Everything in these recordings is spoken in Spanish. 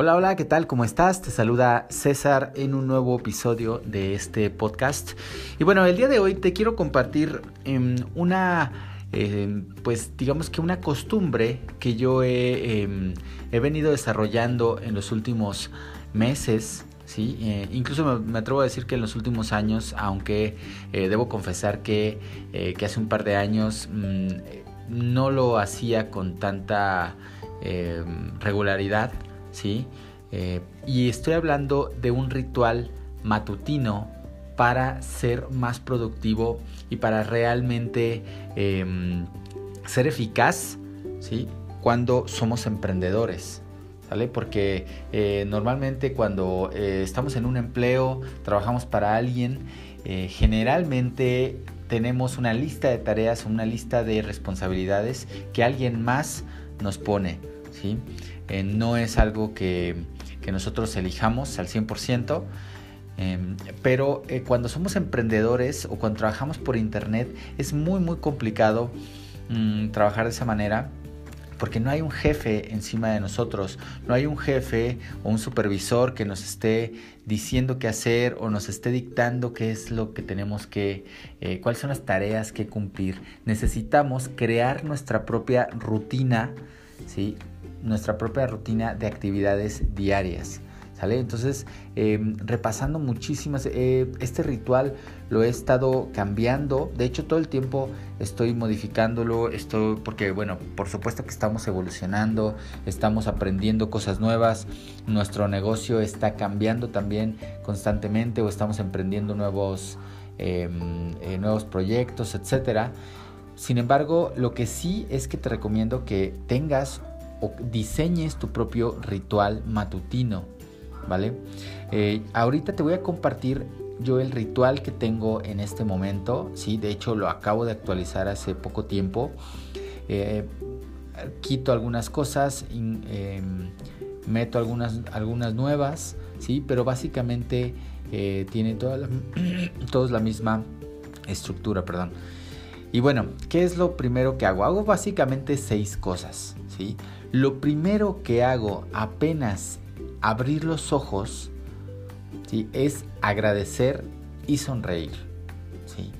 Hola, hola, ¿qué tal? ¿Cómo estás? Te saluda César en un nuevo episodio de este podcast. Y bueno, el día de hoy te quiero compartir em, una, em, pues digamos que una costumbre que yo he, em, venido desarrollando en los últimos meses. ¿sí? Eh, incluso me, atrevo a decir que en los últimos años, aunque eh, debo confesar que, eh, que, hace un par de años mm, no lo hacía con tanta regularidad, ¿sí? Eh, y estoy hablando de un ritual matutino para ser más productivo y para realmente em, ser eficaz, ¿sí? Cuando somos emprendedores. ¿Sale? Porque eh, normalmente cuando eh, estamos en un empleo, trabajamos para alguien, generalmente tenemos una lista de tareas, una lista de responsabilidades que alguien más nos pone. ¿sí? Eh, no es algo que, nosotros elijamos al 100%. Em, pero eh, cuando somos emprendedores o cuando trabajamos por internet es muy muy complicado mm, trabajar de esa manera porque no hay un jefe encima de nosotros, no hay un jefe o un supervisor que nos esté diciendo qué hacer o nos esté dictando qué es lo que tenemos que, eh, cuáles son las tareas que cumplir. Necesitamos crear nuestra propia rutina, ¿sí? Nuestra propia rutina de actividades diarias. ¿Sale? Entonces, em, repasando muchísimas, eh, este ritual lo he estado cambiando, de hecho todo el tiempo estoy modificándolo, estoy, porque bueno, por supuesto que estamos evolucionando, estamos aprendiendo cosas nuevas, nuestro negocio está cambiando también constantemente o estamos emprendiendo nuevos, em, eh, nuevos proyectos, etc. Sin embargo, lo que sí es que te recomiendo que tengas o diseñes tu propio ritual matutino, ¿vale? Eh, ahorita te voy a compartir yo el ritual que tengo en este momento, ¿sí? De hecho lo acabo de actualizar hace poco tiempo. Eh, quito algunas cosas, em, meto algunas, algunas nuevas, ¿sí? Pero básicamente eh, tiene toda la, todos la misma estructura, perdón. Y bueno, ¿qué es lo primero que hago? Hago básicamente seis cosas, ¿sí? Lo primero que hago apenas abrir los ojos ¿sí? es agradecer y sonreír. ¿sí?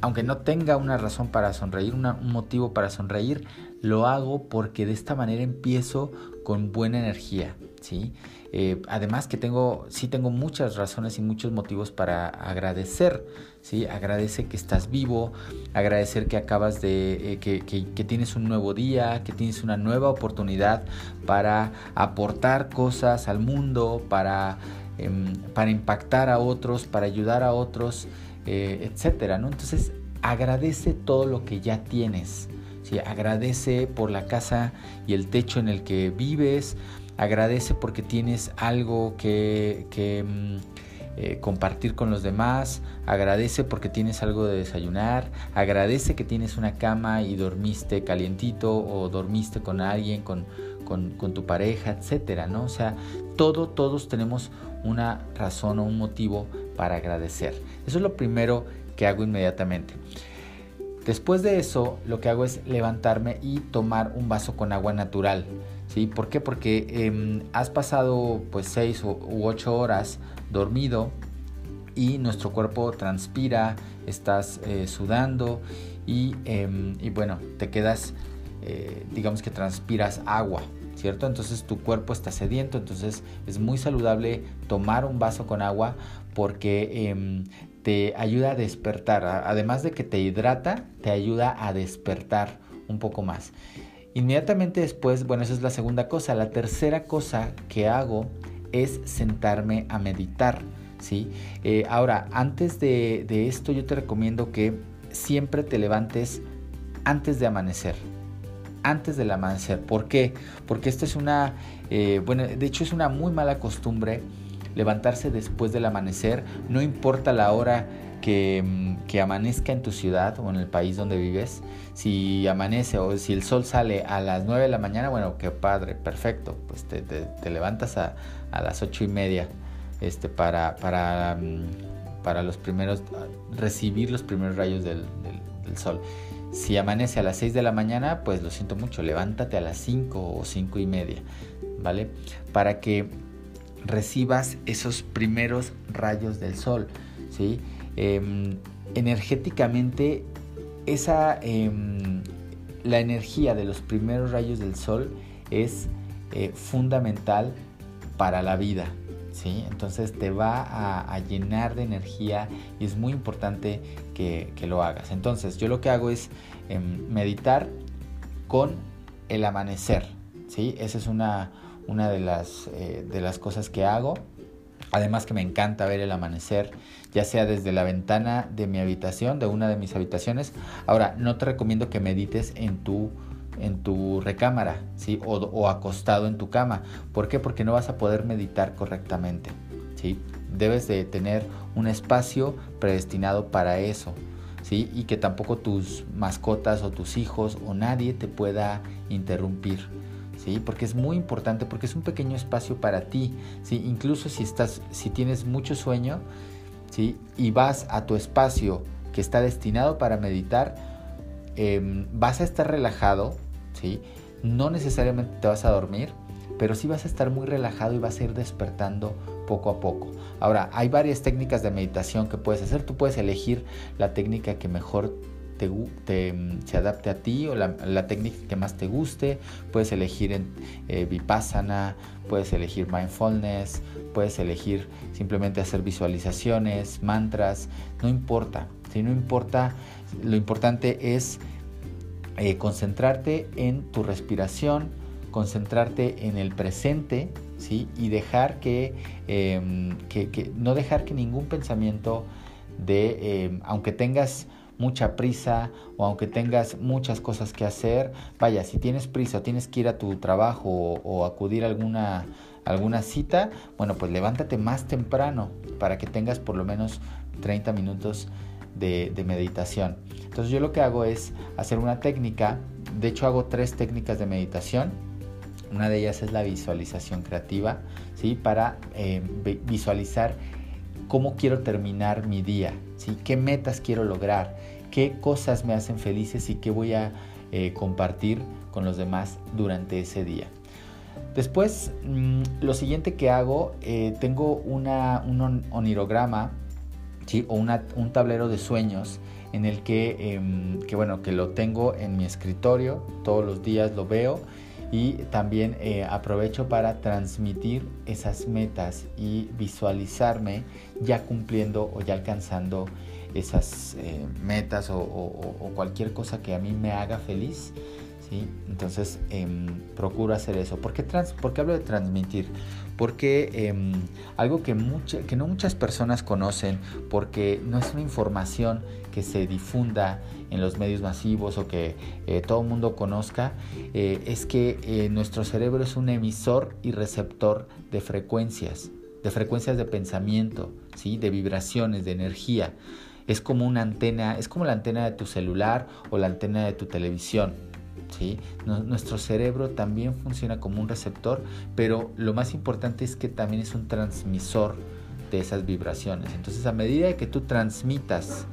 Aunque no tenga una razón para sonreír, un motivo para sonreír, lo hago porque de esta manera empiezo con buena energía. ¿Sí? Eh, además que tengo, sí tengo muchas razones y muchos motivos para agradecer, ¿sí? Agradece que estás vivo, agradecer que acabas de, eh, que, tienes un nuevo día, que tienes una nueva oportunidad para aportar cosas al mundo, para, em, para impactar a otros, para ayudar a otros, eh, etcétera, ¿no? Entonces, agradece todo lo que ya tienes. ¿sí? Agradece por la casa y el techo en el que vives, agradece porque tienes algo que, mm, eh, compartir con los demás, agradece porque tienes algo de desayunar, agradece que tienes una cama y dormiste calientito o dormiste con alguien, con, con, tu pareja, etcétera, ¿no? O sea, todo, todos tenemos una razón o un motivo para agradecer. Eso es lo primero que hago inmediatamente. Después de eso, lo que hago es levantarme y tomar un vaso con agua natural. ¿Sí? ¿Por qué? Porque em, has pasado pues 6 u 8 horas dormido y nuestro cuerpo transpira, estás eh, sudando em, y, bueno, te quedas, eh, digamos que transpiras agua, ¿cierto? Entonces tu cuerpo está sediento, entonces es muy saludable tomar un vaso con agua porque em, te ayuda a despertar, además de que te hidrata, te ayuda a despertar un poco más. Inmediatamente después, bueno, esa es la segunda cosa. La tercera cosa que hago es sentarme a meditar, ¿sí? Eh, ahora, antes de, esto yo te recomiendo que siempre te levantes antes de amanecer. Antes del amanecer. ¿Por qué? Porque esto es una, eh, bueno, de hecho es una muy mala costumbre levantarse después del amanecer, no importa la hora que, que, amanezca en tu ciudad o en el país donde vives, si amanece o si el sol sale a las 9 de la mañana, bueno, qué padre, perfecto, pues te, levantas a, a, las 8 y media este, para, para, mm, para los primeros, recibir los primeros rayos del, del, del sol. Si amanece a las 6 de la mañana, pues lo siento mucho, levántate a las 5 o 5 y media, ¿vale? Para que recibas esos primeros rayos del sol, ¿sí? Em, energéticamente, esa, em, la energía de los primeros rayos del sol es eh, fundamental para la vida, ¿sí? Entonces te va a, llenar de energía y es muy importante que, lo hagas. Entonces yo lo que hago es em, meditar con el amanecer, ¿sí? Esa es una, una de, las, eh, de las cosas que hago. Además que me encanta ver el amanecer, ya sea desde la ventana de mi habitación, de una de mis habitaciones. Ahora, no te recomiendo que medites en tu, en tu recámara, ¿sí? O, acostado en tu cama. ¿Por qué? Porque no vas a poder meditar correctamente, ¿sí? Debes de tener un espacio predestinado para eso, ¿sí? Y que tampoco tus mascotas o tus hijos o nadie te pueda interrumpir. ¿Sí? Porque es muy importante, porque es un pequeño espacio para ti, ¿sí? Incluso si estás, si tienes mucho sueño, ¿sí? Y vas a tu espacio que está destinado para meditar, em, vas a estar relajado, ¿sí? No necesariamente te vas a dormir, pero sí vas a estar muy relajado y vas a ir despertando poco a poco. Ahora, hay varias técnicas de meditación que puedes hacer. Tú puedes elegir la técnica que mejor mm, se adapte a ti o la, técnica que más te guste. Puedes elegir eh, Vipassana, puedes elegir mindfulness, puedes elegir simplemente hacer visualizaciones, mantras, no importa. Si no importa, lo importante es eh, concentrarte en tu respiración, concentrarte en el presente, ¿sí? Y dejar em, que, que, no dejar que ningún pensamiento de, em, aunque tengas mucha prisa o aunque tengas muchas cosas que hacer, vaya, si tienes prisa o tienes que ir a tu trabajo o, acudir a alguna, alguna cita, bueno, pues levántate más temprano para que tengas por lo menos 30 minutos de, meditación. Entonces yo lo que hago es hacer una técnica, de hecho hago tres técnicas de meditación. Una de ellas es la visualización creativa, ¿sí? Para eh, visualizar cómo quiero terminar mi día, ¿sí? qué metas quiero lograr, qué cosas me hacen felices y qué voy a eh, compartir con los demás durante ese día. Después, mm, lo siguiente que hago, eh, tengo una, un onirograma ¿sí? o un tablero de sueños en el que, em, que, bueno, que lo tengo en mi escritorio, todos los días lo veo y también eh, aprovecho para transmitir esas metas y visualizarme ya cumpliendo o ya alcanzando esas eh, metas o, cualquier cosa que a mí me haga feliz. ¿sí? Entonces em, procuro hacer eso. ¿Por qué, trans, hablo de transmitir? Porque em, algo que, que no muchas personas conocen, porque no es una información que se difunda en los medios masivos o que eh, todo el mundo conozca, eh, es que eh, nuestro cerebro es un emisor y receptor de frecuencias, de frecuencias de pensamiento, ¿sí? de vibraciones, de energía. Es como una antena, es como la antena de tu celular o la antena de tu televisión. ¿sí? nuestro cerebro también funciona como un receptor, pero lo más importante es que también es un transmisor de esas vibraciones. Entonces, a medida que tú transmitas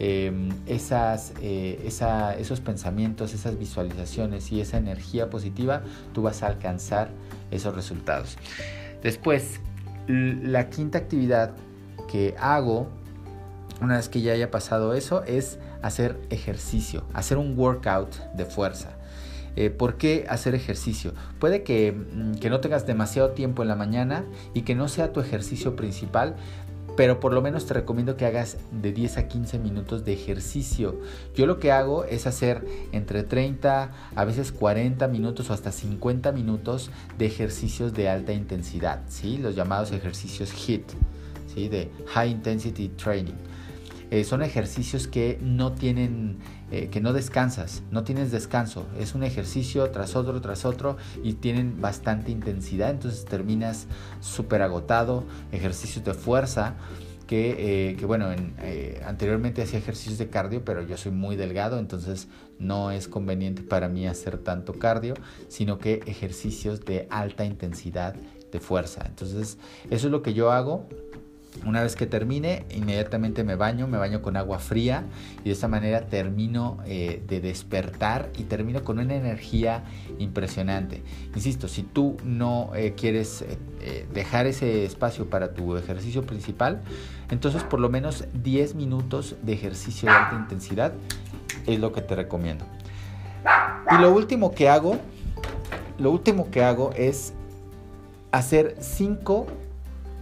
Em, esas, eh, esos pensamientos, esas visualizaciones y esa energía positiva, tú vas a alcanzar esos resultados. Después, la quinta actividad que hago, una vez que ya haya pasado eso, es hacer ejercicio, hacer un workout de fuerza. Eh, ¿Por qué hacer ejercicio? Puede que, mm, que, no tengas demasiado tiempo en la mañana y que no sea tu ejercicio principal, pero por lo menos te recomiendo que hagas de 10 a 15 minutos de ejercicio. Yo lo que hago es hacer entre 30, a veces 40 minutos o hasta 50 minutos de ejercicios de alta intensidad, ¿sí? los llamados ejercicios HIT, ¿sí? de High Intensity Training. Eh, son ejercicios que no tienen, eh, que no descansas, no tienes descanso. Es un ejercicio tras otro, tras otro y tienen bastante intensidad. Entonces terminas súper agotado. Ejercicios de fuerza. Que, eh, que, bueno, anteriormente hacía ejercicios de cardio, pero yo soy muy delgado, entonces no es conveniente para mí hacer tanto cardio, sino que ejercicios de alta intensidad de fuerza. Entonces, eso es lo que yo hago Una vez que termine, inmediatamente me baño, me baño con agua fría y de esta manera termino eh, de despertar y termino con una energía impresionante. Insisto, si tú no eh, quieres eh, dejar ese espacio para tu ejercicio principal, entonces por lo menos 10 minutos de ejercicio de alta intensidad es lo que te recomiendo. Y lo último que hago, lo último que hago es hacer 5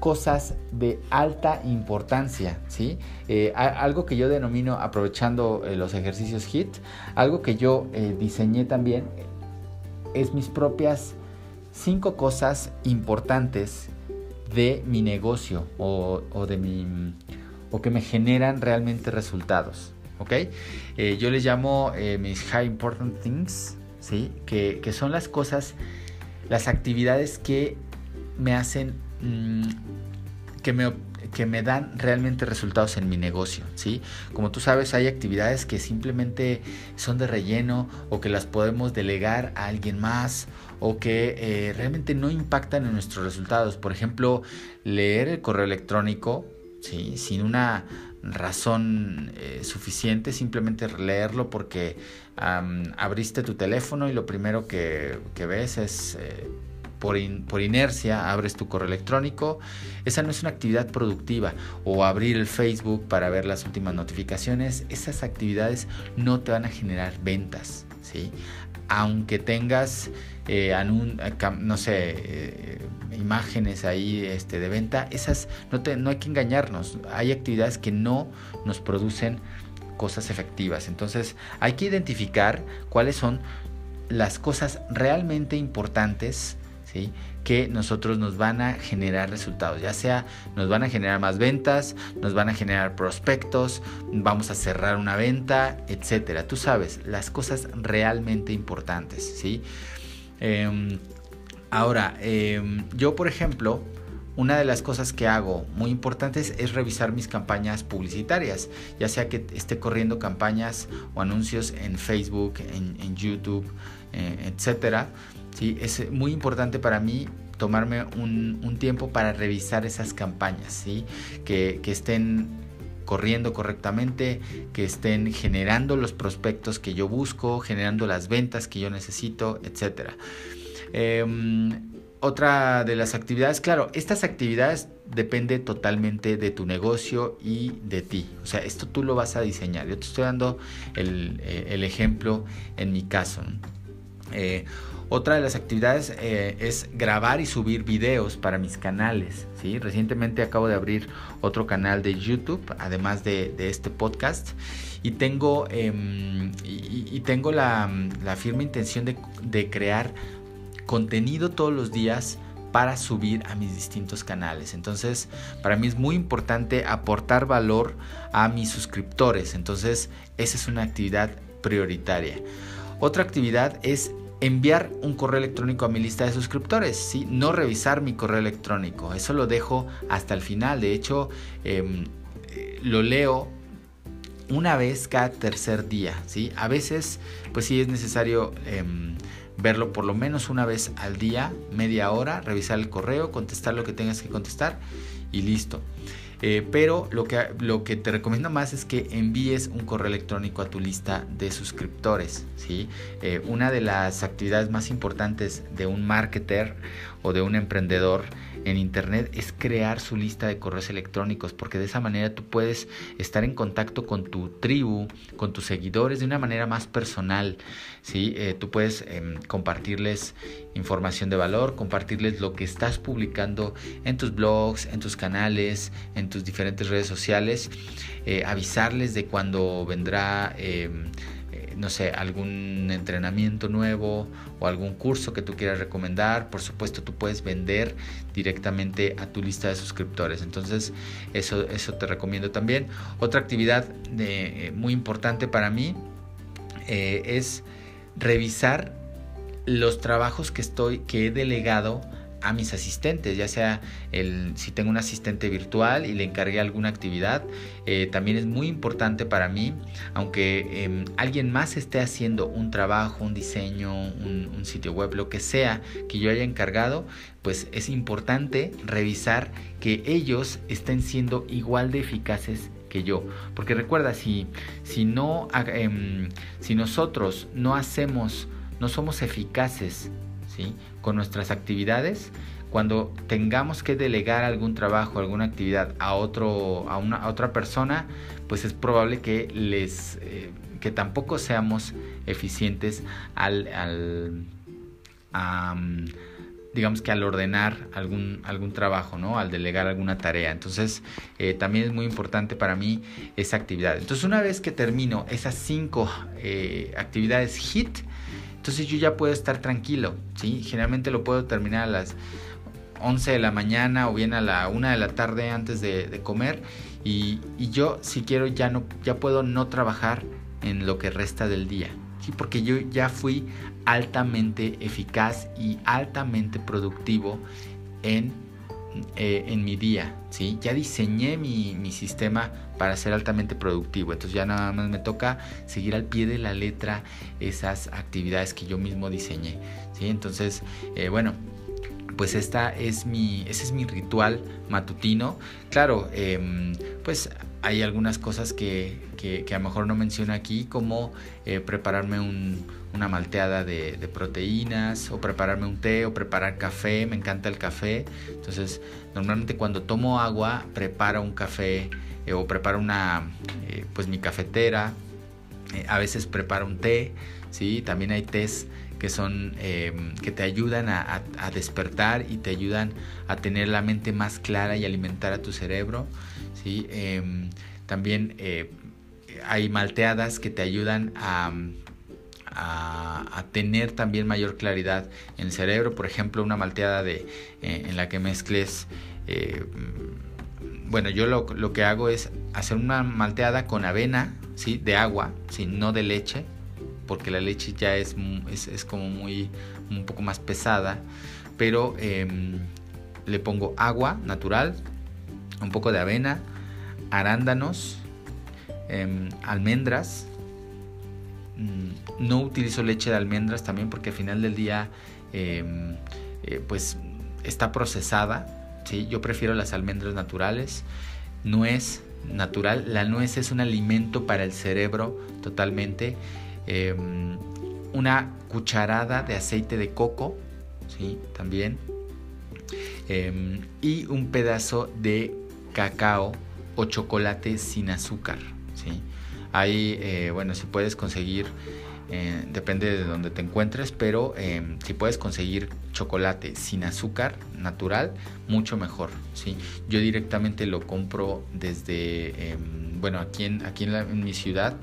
cosas de alta importancia, ¿sí? Eh, algo que yo denomino, aprovechando eh, los ejercicios HIT, algo que yo eh, diseñé también, es mis propias cinco cosas importantes de mi negocio o, de mi o que me generan realmente resultados, ¿ok? yo les llamo mis high important things, ¿sí? Que, que son las cosas, las actividades que me hacen Mm, que me, que me dan realmente resultados en mi negocio, ¿sí? Como tú sabes, hay actividades que simplemente son de relleno o que las podemos delegar a alguien más o que eh, realmente no impactan en nuestros resultados. Por ejemplo, leer el correo electrónico, ¿sí? Sin una razón eh, suficiente, simplemente leerlo porque abriste tu teléfono y lo primero que, ves es... Eh, por, inercia abres tu correo electrónico, esa no es una actividad productiva. O abrir el Facebook para ver las últimas notificaciones, esas actividades no te van a generar ventas, ¿sí? Aunque tengas, eh, no sé, eh, imágenes ahí este, de venta, esas no, te, no hay que engañarnos. Hay actividades que no nos producen cosas efectivas. Entonces hay que identificar cuáles son las cosas realmente importantes que nosotros nos van a generar resultados, ya sea nos van a generar más ventas, nos van a generar prospectos, vamos a cerrar una venta, etcétera. Tú sabes, las cosas realmente importantes, ¿sí? Em, ahora, em, yo por ejemplo, una de las cosas que hago muy importantes es revisar mis campañas publicitarias, ya sea que esté corriendo campañas o anuncios en Facebook, en, YouTube, eh, etcétera ¿sí? Es muy importante para mí tomarme un, tiempo para revisar esas campañas, ¿sí? que, estén corriendo correctamente, que estén generando los prospectos que yo busco, generando las ventas que yo necesito, etc. Em, otra de las actividades, claro, estas actividades depende totalmente de tu negocio y de ti. O sea, esto tú lo vas a diseñar. Yo te estoy dando el, eh, ejemplo en mi caso. Eh, otra de las actividades eh, es grabar y subir videos para mis canales. ¿sí? Recientemente acabo de abrir otro canal de YouTube, además de, este podcast. Y tengo, em, y, tengo la, firme intención de, crear contenido todos los días para subir a mis distintos canales. Entonces, para mí es muy importante aportar valor a mis suscriptores. Entonces, esa es una actividad prioritaria. Otra actividad es enviar un correo electrónico a mi lista de suscriptores, ¿sí? no revisar mi correo electrónico, eso lo dejo hasta el final, de hecho em, eh, lo leo una vez cada tercer día, ¿sí? a veces pues sí es necesario em, verlo por lo menos una vez al día, media hora, revisar el correo, contestar lo que tengas que contestar y listo. Eh, pero lo que, lo que te recomiendo más es que envíes un correo electrónico a tu lista de suscriptores. ¿sí? Eh, una de las actividades más importantes de un marketer o de un emprendedor en internet es crear su lista de correos electrónicos porque de esa manera tú puedes estar en contacto con tu tribu, con tus seguidores de una manera más personal. ¿sí? Eh, tú puedes em, compartirles información de valor, compartirles lo que estás publicando en tus blogs, en tus canales, en tus diferentes redes sociales, eh, avisarles de cuando vendrá em, no sé, algún entrenamiento nuevo o algún curso que tú quieras recomendar, por supuesto tú puedes vender directamente a tu lista de suscriptores. Entonces, eso, eso te recomiendo también. Otra actividad eh, muy importante para mí eh, es revisar los trabajos que estoy, que he delegado a mis asistentes, ya sea el, si tengo un asistente virtual y le encargué alguna actividad, eh, también es muy importante para mí, aunque em, alguien más esté haciendo un trabajo, un diseño, un, sitio web, lo que sea que yo haya encargado, pues es importante revisar que ellos estén siendo igual de eficaces que yo. Porque recuerda, si, si, no, em, si nosotros no hacemos, no somos eficaces con nuestras actividades, cuando tengamos que delegar algún trabajo, alguna actividad a, otro, a, una, otra persona, pues es probable que les... Eh, que tampoco seamos eficientes al, al digamos que al ordenar algún, algún trabajo, ¿no? Al delegar alguna tarea. Entonces, eh, también es muy importante para mí esa actividad. Entonces, una vez que termino esas cinco eh, actividades HIT, entonces yo ya puedo estar tranquilo, ¿sí? Generalmente lo puedo terminar a las 11 de la mañana o bien a la 1 de la tarde antes de, comer y, y, yo si quiero ya no ya puedo no trabajar en lo que resta del día ¿sí? porque yo ya fui altamente eficaz y altamente productivo en, eh, en mi día. ¿sí? Ya diseñé mi, mi, sistema para ser altamente productivo. Entonces ya nada más me toca seguir al pie de la letra esas actividades que yo mismo diseñé. ¿sí? Entonces, eh, bueno, pues esta es mi, ese es mi ritual matutino. Claro, em, pues hay algunas cosas que, que, a lo mejor no menciono aquí, como eh, prepararme una malteada de, proteínas, o prepararme un té, o preparar café, me encanta el café. Entonces, normalmente cuando tomo agua, preparo un café, eh, o preparo una, eh, pues mi cafetera, a veces preparo un té, ¿sí? También hay tés que son em, que te ayudan a, despertar y te ayudan a tener la mente más clara y alimentar a tu cerebro ¿sí? Em, también eh, hay malteadas que te ayudan a, tener también mayor claridad en el cerebro por ejemplo una malteada de, eh, en la que mezcles eh, bueno yo lo, lo, que hago es hacer una malteada con avena ¿sí? de agua ¿sí? no de leche porque la leche ya es, es, como muy un poco más pesada, pero em, le pongo agua natural, un poco de avena, arándanos, em, almendras. Mm, no utilizo leche de almendras también porque al final del día em, eh, pues está procesada. ¿sí? Yo prefiero las almendras naturales. Nuez natural. La nuez es un alimento para el cerebro totalmente. Em, una cucharada de aceite de coco, ¿sí? También. Y un pedazo de cacao o chocolate sin azúcar, ¿sí? Ahí, eh, bueno, si puedes conseguir, eh, depende de donde te encuentres, pero em, si puedes conseguir chocolate sin azúcar natural, mucho mejor, ¿sí? Yo directamente lo compro desde, bueno, aquí en, aquí en mi ciudad,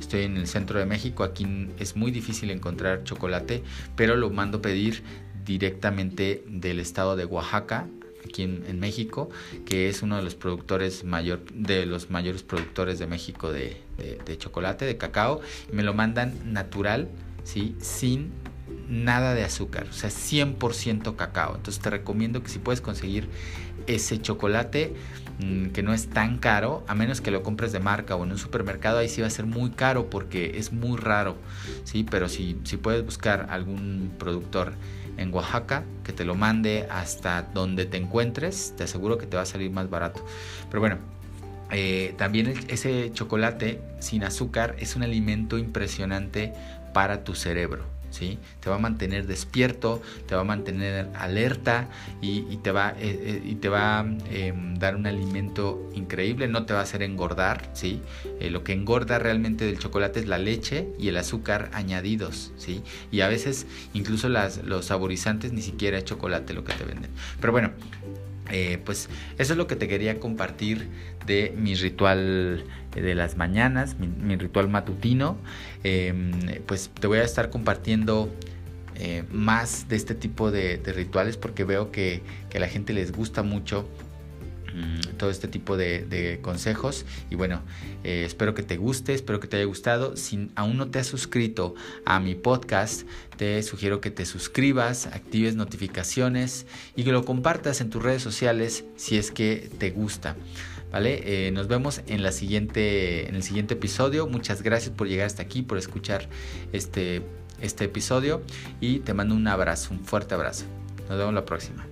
Estoy en el centro de México, aquí es muy difícil encontrar chocolate, pero lo mando pedir directamente del estado de Oaxaca, aquí en, México, que es uno de los productores mayor, de los mayores productores de México de, chocolate, de cacao, me lo mandan natural, ¿sí? sin nada de azúcar, o sea, 100% cacao. Entonces te recomiendo que si puedes conseguir ese chocolate, Mm, que no es tan caro, a menos que lo compres de marca o en un supermercado, ahí sí va a ser muy caro porque es muy raro, ¿sí? Pero si, si puedes buscar algún productor en Oaxaca que te lo mande hasta donde te encuentres, te aseguro que te va a salir más barato. Pero bueno, eh, también ese chocolate sin azúcar es un alimento impresionante para tu cerebro. Te va a mantener despierto, te va a mantener alerta y, te va, eh, eh, y te va a em, dar un alimento increíble, no te va a hacer engordar, ¿sí? Eh, lo que engorda realmente del chocolate es la leche y el azúcar añadidos, ¿sí? Y a veces incluso las, los saborizantes ni siquiera es chocolate lo que te venden. Pero bueno, pues eso es lo que te quería compartir de mi ritual de las mañanas, mi, ritual matutino. Em, pues te voy a estar compartiendo eh, más de este tipo de, rituales porque veo que, a la gente les gusta mucho todo este tipo de, consejos y bueno eh, espero que te guste espero que te haya gustado si aún no te has suscrito a mi podcast te sugiero que te suscribas actives notificaciones y que lo compartas en tus redes sociales si es que te gusta ¿Vale? Eh, nos vemos en, la siguiente, en el siguiente episodio. Muchas gracias por llegar hasta aquí, por escuchar este, este episodio y te mando un abrazo, un fuerte abrazo. Nos vemos la próxima.